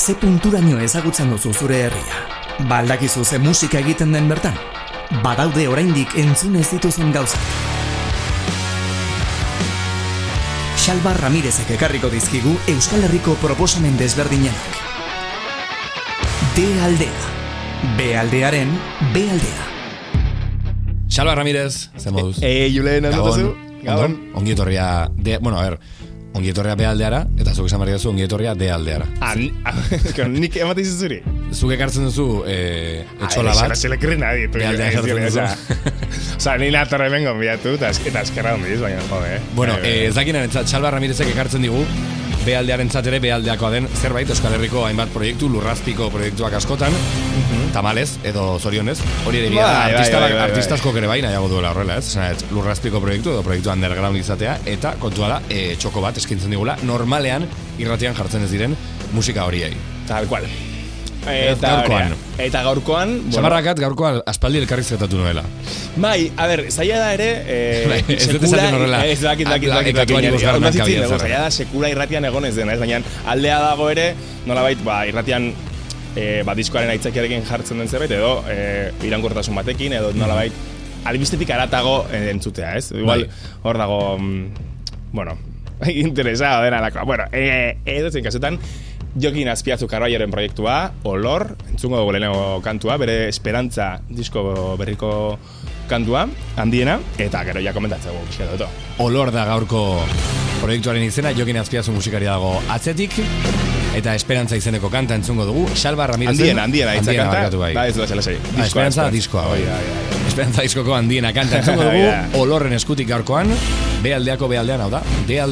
ze punturaino ezagutzen duzu zure herria. Baldakizu ze musika egiten den bertan. Badaude oraindik entzun ez dituzun gauzak. Xalba Ramirezek ekarriko dizkigu Euskal Herriko proposamen desberdinenak. D aldea. B aldearen B aldea. Xalba Ramirez, zen moduz. Eh, Julen, Gabon, Gabon, ongi etorria, de, bueno, a ver, ongi etorria B aldeara, eta zuk esan barri duzu ongi etorria D aldeara. Ah, ni- ah, nik ematen izu zuri. Zuk ekartzen duzu eh, etxola Ah, bat, Se le cree nadie. tú, Be aldean jartzen duzu. O sea, ni natorra hemen gonbidatu, eta es- eta eskerra ondiz, baina, jode, eh. Bueno, Bai, bai, eh, ez dakinen entzat, Xalba Ramirezek ekartzen digu, bealdearen ere bealdeakoa den zerbait Euskal Herriko hainbat proiektu, lurrazpiko proiektuak askotan, tamalez, edo zorionez, hori ere bai, artista, bai, bai, bai. artista askok ere bai nahiago duela horrela, ez? Esan, ez, lurrazpiko proiektu edo proiektu underground izatea, eta kontua da, e, txoko bat eskintzen digula, normalean irratian jartzen ez diren musika horiei. Tal cual. Gaurkoan. Eta gaurkoan. Eta gaurkoan, bueno, Samarrakat gaurkoa aspaldi elkarrizketatu nuela. Bai, a ber, zaila da ere, eh, Bai, ez dut esaten horrela. Ez dakit, dakit, Ah, dakit, dakit, dakit, zer. zaila da sekula irratian egon ez dena, ez baina aldea dago ere, nolabait, ba, irratian eh, ba, diskoaren aitzakiarekin jartzen den zerbait, edo eh, iraunkortasun batekin, edo nolabait, albistetik aratago eh, entzutea, ez? Igual, Bai. hor dago, mm, bueno, interesado dena lakoa. Bueno, eh, edo zein kasutan, Jokin Azpiazu Karbaioren proiektua, Olor, entzungo dugu lehenengo kantua, bere Esperantza disko berriko kantua, handiena, eta gero ja komentatzeko pixka dut. Olor da gaurko proiektuaren izena, Jokin Azpiazu musikari dago atzetik, eta Esperantza izeneko kanta entzungo dugu, Xalba Ramirez. Handiena, handiena, hitza kanta, bai. da ez duela lasai. Ah, Esperantza diskoa, bai. Esperantza diskoko handiena kanta entzungo dugu. Olorren eskutik gaurkoan, B aldeako B aldean, hau da, D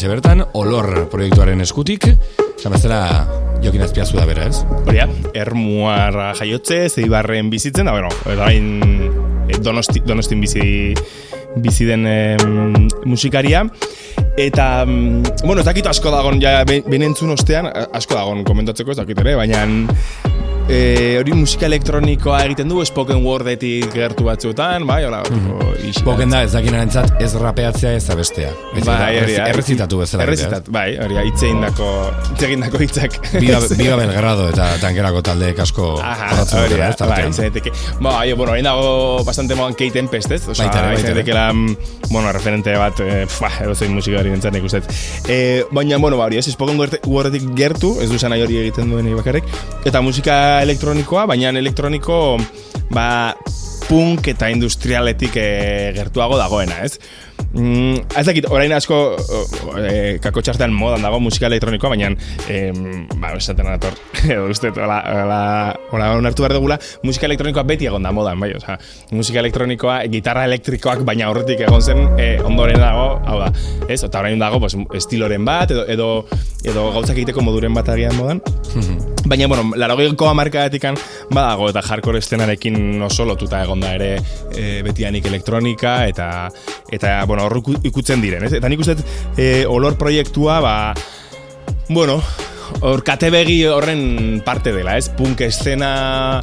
oraintxe bertan, olor proiektuaren eskutik, esan bezala jokin azpiazu da bera, ez? Hori da, ermuarra jaiotze, zeibarren bizitzen, da, bueno, hain eh, donosti, donostin bizi, bizi den em, musikaria. Eta, mm, bueno, ez dakit asko dagon, ja, be- benentzun ostean, asko dagon komentatzeko ez dakit ere, baina e, hori musika elektronikoa egiten du, spoken wordetik gertu batzuetan, bai, hola, mm Boken da, ez dakinarentzat ez rapeatzea ez abestea. Ez Bai, da, hori da. errezitatu bezala. ez? Errezitat, bai, hori da, hitz egindako, hitz egindako hitzak. Biba, biba Belgrado eta tankerako taldeek asko Aha, jorratzen hori dutela, da, ez, bai, daiteke. Ba, bai, bueno, hain dago bastante modan Kate Tempest, ez? Osa, Baita ere, baita izan ere. daitekeela, mm, bueno, referente bat, eh, pfa, edo zein musikari nintzen nik uste. Eh, baina, bueno, ba, hori, ez, spoken wordetik gertu, ez du esan nahi hori egiten duen bakarrik, eta musika elektronikoa, baina elektroniko, ba, punk eta industrialetik eh, gertuago dagoena, ez? Mm, ez dakit, orain asko e, kako txartean modan dago musika elektronikoa, baina e, ba, esaten dator, edo uste, hola, hola, hola, behar dugula, musika elektronikoa beti egon da modan, bai, osea, musika elektronikoa, gitarra elektrikoak baina aurretik egon zen, e, ondoren dago, hau da, ez, eta orain dago, pues, estiloren bat, edo, edo, edo gauzak egiteko moduren bat agian modan, Baina, bueno, larogeiko amarkadatikan badago eta hardcore estenarekin oso lotuta egon da ere e, betianik elektronika eta eta bueno, hor iku- ikutzen diren, ez? Eta nik uste e, olor proiektua, ba, bueno, hor katebegi horren parte dela, ez? Punk estena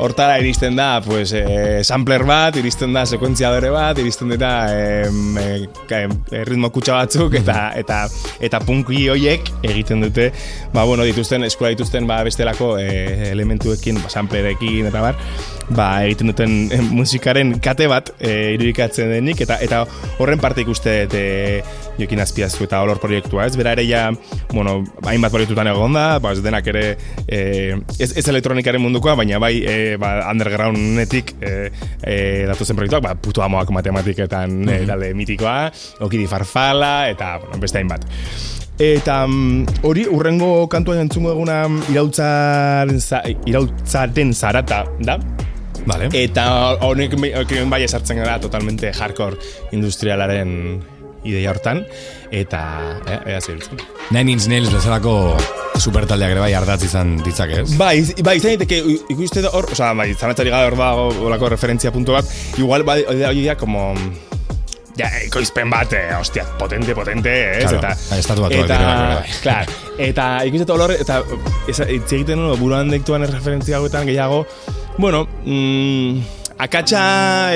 hortara iristen da, pues, e, sampler bat, iristen da sekuentziadore bat, iristen dira e, e, ritmo kutsa batzuk, eta, eta, eta punki hoiek egiten dute, ba, bueno, dituzten, eskola dituzten, ba, bestelako e, elementuekin, ba, samplerekin, eta bar, ba, egiten duten musikaren kate bat e, irudikatzen denik, eta eta horren parte ikuste e, jokin azpiazu eta olor proiektua, ez? Bera ere ja, bueno, hainbat proiektutan egon da, ba, ez denak ere e, ez, ez elektronikaren mundukoa, baina bai e, ba, undergroundetik e, e, datozen proiektuak, ba, puto amoak matematiketan mm -hmm. talde mitikoa, okidi farfala, eta bueno, beste hainbat. Eta mm, hori urrengo kantua entzungo eguna irautzaren, za, irautzaren zarata da, Vale. Eta honek bai esartzen gara totalmente hardcore industrialaren ideia hortan eta eh, ea zebiltzen. Nine Inch Nails bezalako supertaldeak ere bai ardatz izan ditzake, ez? Bai, bai, izan daiteke ikuste da hor, osea, bai, zanatzari gara hor dago olako referentzia puntu bat, igual bai, hori da, hori da, como ja, ekoizpen bat, eh, hostia, potente, potente, ez? Claro, eta, bai, estatu batuak eta, ere bai. Klar, eta ikuste eta olor, eta hitz egiten buruan dektuan referentzia hauetan gehiago, bueno, mm, akatsa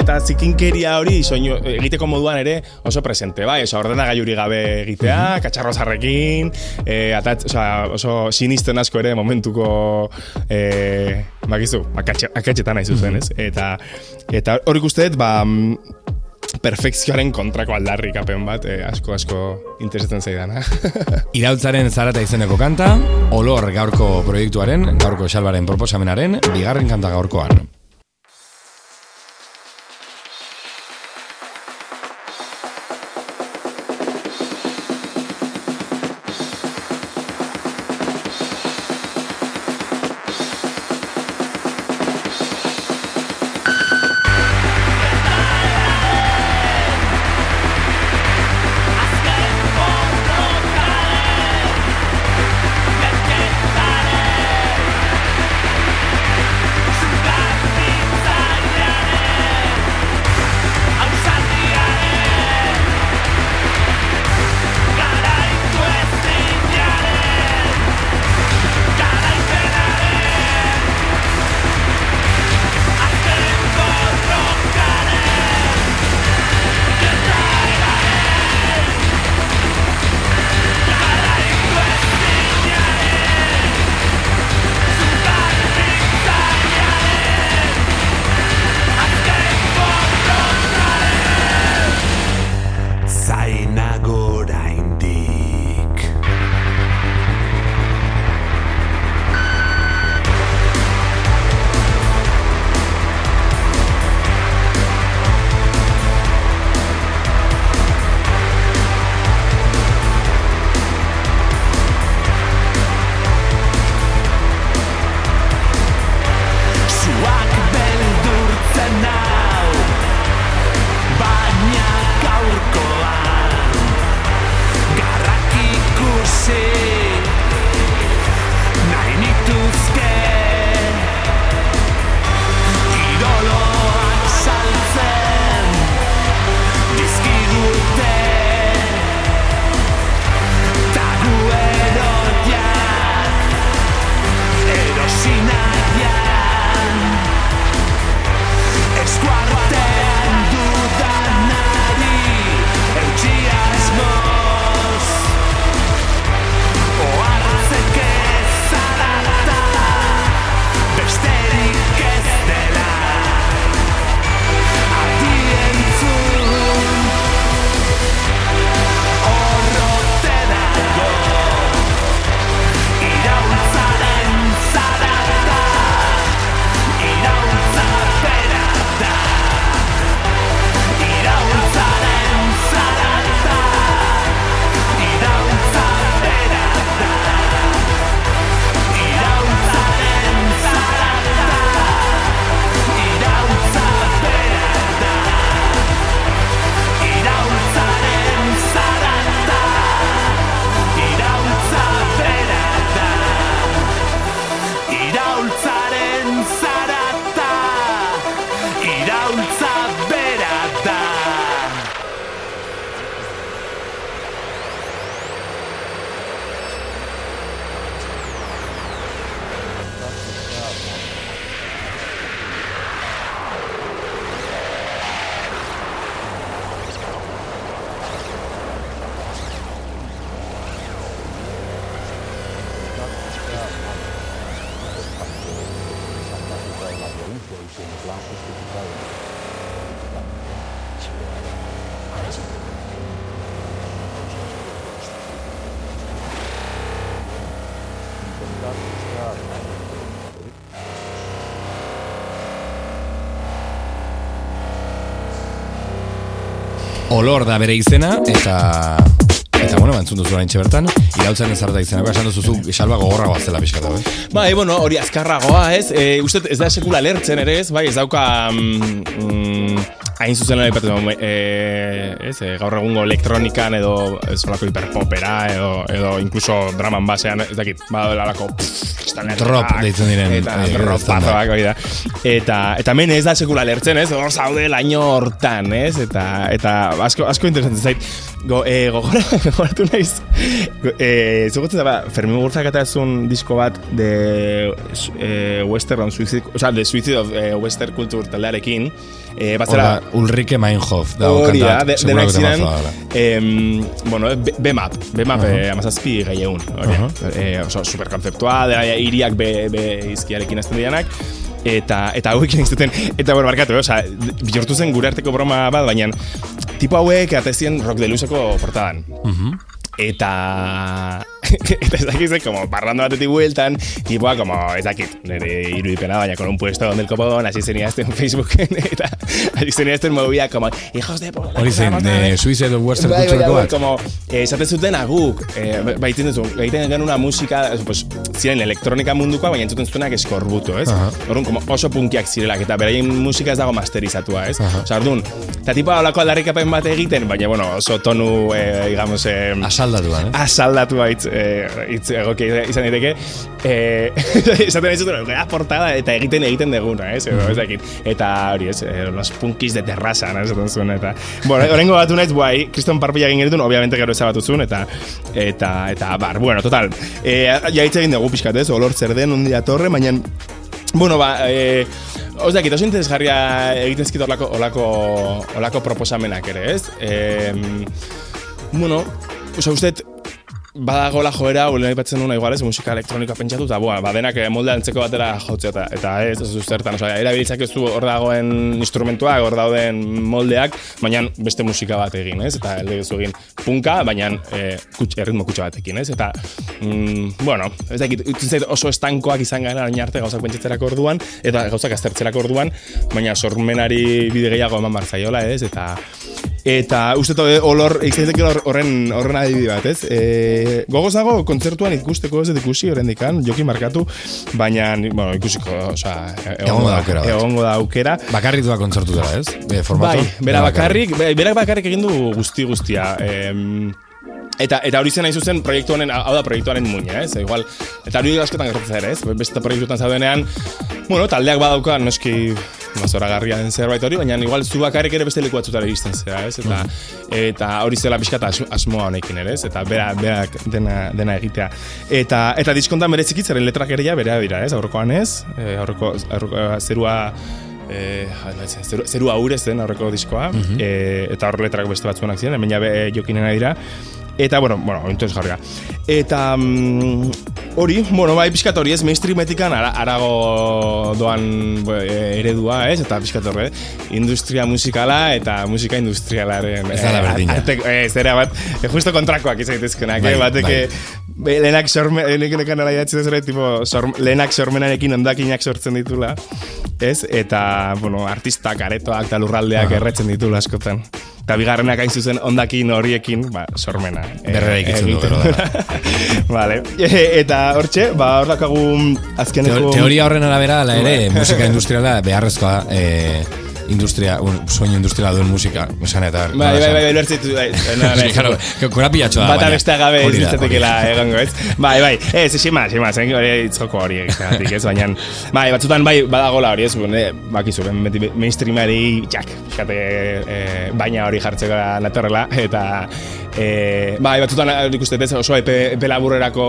eta zikinkeria hori soinu, egiteko moduan ere oso presente, bai, oso ordenagailuri gabe egitea, katxarrozarrekin, e, atat, osea, oso sinisten asko ere momentuko e, bakizu, akatxe, akatxetan nahi zuzen, ez? Eta, eta hori dut, ba, mm, perfekzioaren kontrako aldarrikapen bat, e, asko asko interesatzen zaidana. Irautzaren zarata izeneko kanta, olor gaurko proiektuaren, gaurko xalbaren proposamenaren, bigarren kanta gaurkoan. Olor da bere izena, eta... Eta, bueno, bantzun duzu oraintxe bertan, irautzen ez zarta izenako, esan duzu zu salba gogorragoa zela pixkatu, eh? Bai, bueno, hori azkarragoa, ez? E, uste, ez da sekula lertzen ere, ez? Bai, ez dauka... Mm, mm, hain zuzen lan ipatu, e, ez, e, gaur egungo elektronikan edo ez olako hiperpopera edo, edo incluso draman basean, ez dakit, badela alako Drop deitzen diren, eta eh, drop hori da. Eta, eta men ez da sekula lertzen, ez? Hor zaude laino hortan, ez? Eta, eta asko, asko interesantzen zait. Go, e, gogora, gogoratu naiz. E, zugotzen da, ba, Fermin Mugurtzak eta un disko bat de e, Western Suicide, o sea, de Suicide of e, Western Culture taldearekin. E, batzera, Hora, Ulrike Meinhof, da, Hori da, de, denak ziren, em, bueno, B-Map, B-Map uh -huh. amazazpi gehi egun, eh, oso superkonzeptua, dela iriak be, be izkiarekin azten dianak, eta eta hauekin ez duten, eta bueno, barkatu, eh, osea, bihurtu zen gure arteko broma bat, baina tipo hauek atezien rock de luzeko portadan. Eta eta ez como parlando batetik bueltan, tipoa, como, ez dakit, nire irudipena, baina con un puesto del copodón, así zenía este en Facebooken, eta así zenía este movía, como, hijos de puta. Hori zen, de Suicide of Western Bai, bat. como, eh, esaten zuten aguk, eh, baiten duzu, egiten gen una musika, eh, pues, ziren elektronika mundukoa, baina entzuten zutenak eskorbuto, ez? Aha. Orduan, como oso punkiak zirelak, eta beraien musika ez dago masterizatua, ez? Osa, orduan, eta tipo holako aldarrikapen bat egiten, baina, bueno, oso tonu, eh, digamos, eh, Asaldatuan, eh? asaldatua hitz, eh, hitz egokia izan daiteke eh, esaten ez dut gara portada eta egiten egiten deguna ez edo ez dakit eta hori ez eh, los punkis de terraza no? esaten zuen eta bueno orengo batu naiz bai kriston parpilla egin genitun obviamente gero ezabatu zuen eta eta eta bar bueno total eh, ja hitz egin dugu pixkat ez olor zer den ondi datorre baina Bueno, ba, eh, os dakit, oso interesgarria egiten zikit olako, olako, olako proposamenak ere, ez? Eh, bueno, oza, uste, badagola joera, ulen aipatzen duna igual, ez, musika elektronika pentsatu, eta boa, badenak eh, molde antzeko batera jotzea, eta, eta ez, ez zertan, oza, erabiltzak ez du hor dagoen instrumentuak, hor dauden moldeak, baina beste musika bat egin, ez, eta elde zu egin punka, baina eh, kuts, erritmo kutsa batekin, ez, eta, mm, bueno, ez dakit, utzen zait oso estankoak izan gara orain arte gauzak pentsatzerako orduan, eta gauzak aztertzerako orduan, baina sormenari bide gehiago eman barzaiola, ez, eta, Eta uste dut olor, ikzaiteke horren, horren adibide bat, ez? E, gogoz dago kontzertuan ikusteko ez dut ikusi horrendikan, joki markatu, baina, bueno, ikusiko, osea, Egongo da aukera. Egongo da aukera. Bakarrik doa kontzertu dela, ez? Be, formatu? Bai, bera bakarrik, be- berak bakarrik egin du guzti guztia. Em, Eta, eta hori zen hain zuzen proiektu honen, hau da proiektuaren muina, ez? Igual, eta hori askotan gertatzen ere, ez? Beste proiektutan zaudenean, bueno, taldeak badauka, noski mazoragarria den zerbait hori, baina igual zu bakarrik ere beste leku batzutara iristen zera, ez? Eta, eta hori zela pixka eta as- asmoa honekin ere, ez? Eta bera, berak dena, dena egitea. Eta, eta diskontan bere txikitzaren letrak ere ja berea dira, ez? Aurrekoan ez? E, aurreko, aurreko zerua eh, zeru, zerua urez den aurreko diskoa, eh, eta hor letrak beste batzuenak ziren, hemen jabe jokinena dira, Eta, bueno, bueno, interesgarria. Eta, mm, hori, bueno, bai, pixkat hori ez, mainstreametikan ara, arago doan bo, e, eredua, ez? Eta pixkat horre, industria musikala eta musika industrialaren... Ez dala eh, berdina. eh, Ez, era bat, eh, justo kontrakoak izaitezkenak, Bai, eh? Batek, bai. be, lehenak sorme, lehenak nara jatzen ez tipo, sor, lehenak sormenarekin ondakinak sortzen ditula, ez? Eta, bueno, artistak, aretoak eta lurraldeak erretzen ditula askotan. Eta bigarrenak hain zuzen ondakin horiekin, ba, sormena. eh, Berrera ikitzen du, gero vale. E, eta hortxe, ba, hor dakagu azkeneko... Teo- Teoria horren arabera, ala ere, musika industriala beharrezkoa, eh, industria, un, soinu industriala duen musika, esan eta... Bai, bai, bai, ulertzen dut, bai. No, no, claro, korapilatxoa da, Bata baina. beste gabe ez Hori da, litzatekela egongo, ez? Bai, bai, ez, sima, sima, zen hori itzoko hori ez? Baina, bai, batzutan bai, badagola hori, ez? Bune, bakizu, beti mainstreamari, txak, fíjate, eh, baina hori jartzeko natorrela, eta, E, bai, batzutan eh, ikuste dezen oso epe, epe laburrerako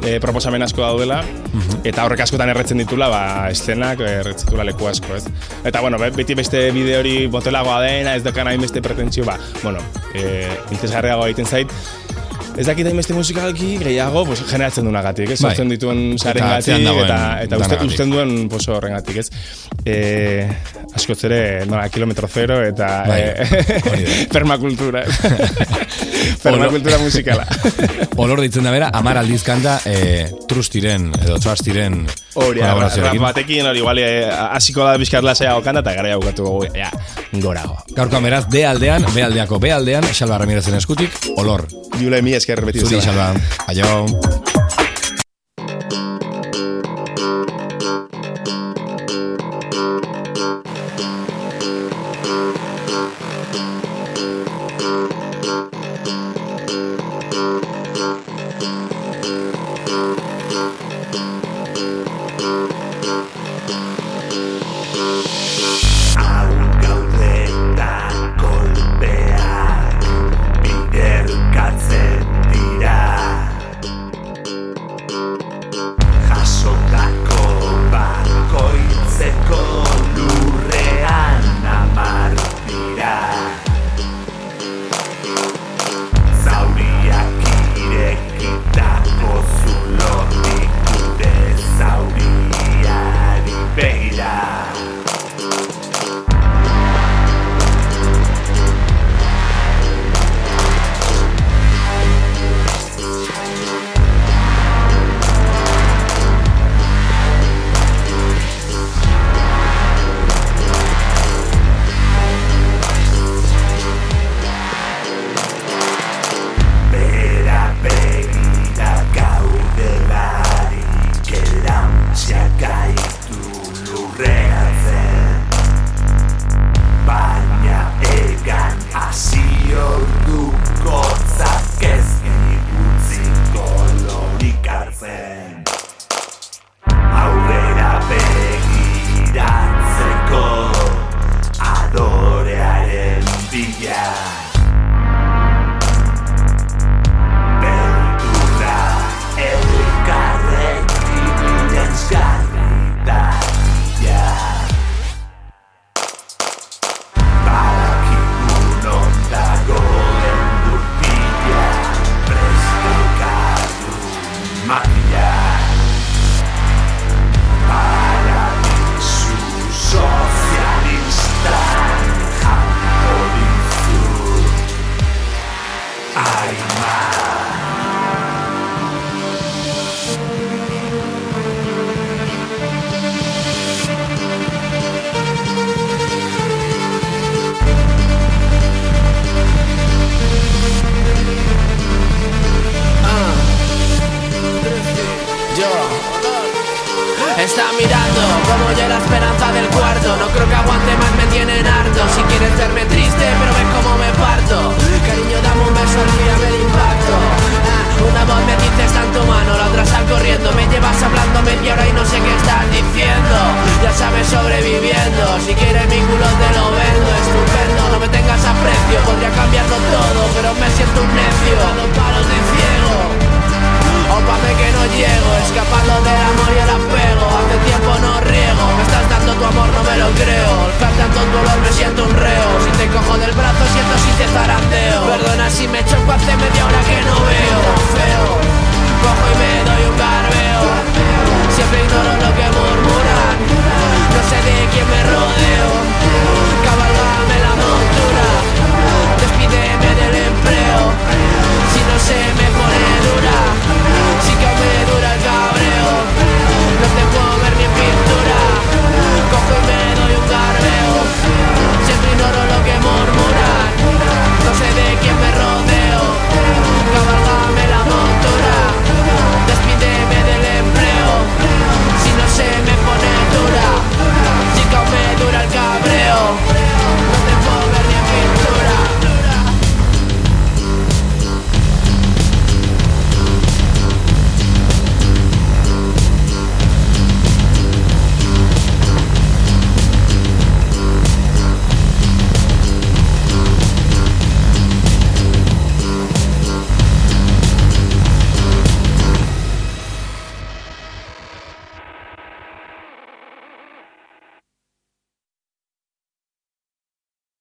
e, proposamen asko daudela, mm -hmm. eta horrek askotan erretzen ditula, ba, estenak erretzen ditula leku asko, ez? Eta, bueno, beti beste bide hori botelagoa dena, ez dokan hain beste pretentzio, ba, bueno, e, interesgarriago egiten zait, Ez dakit hain beste musikalki gehiago, pues, generatzen duen agatik, ez? Bai. dituen saren eta, gatik, dagoen, eta, eta uste, uste duen poso horrengatik, ez? E, askotzere, nola, kilometro zero eta bai. e, permakultura. Permakultura musikala. Olor ditzen da bera, amar aldiz kanta, e, trustiren, edo trustiren, Hori, rap batekin hori, bale, eh, hasiko da bizkarla zea okanda, eta gara jaukatu gogu, ja, gorago. Gaurko beraz, de aldean, be aldeako be aldean, Xalba Ramirezen eskutik, olor. Diule mi esker beti. Zuri, Xalba. Aio. my mind.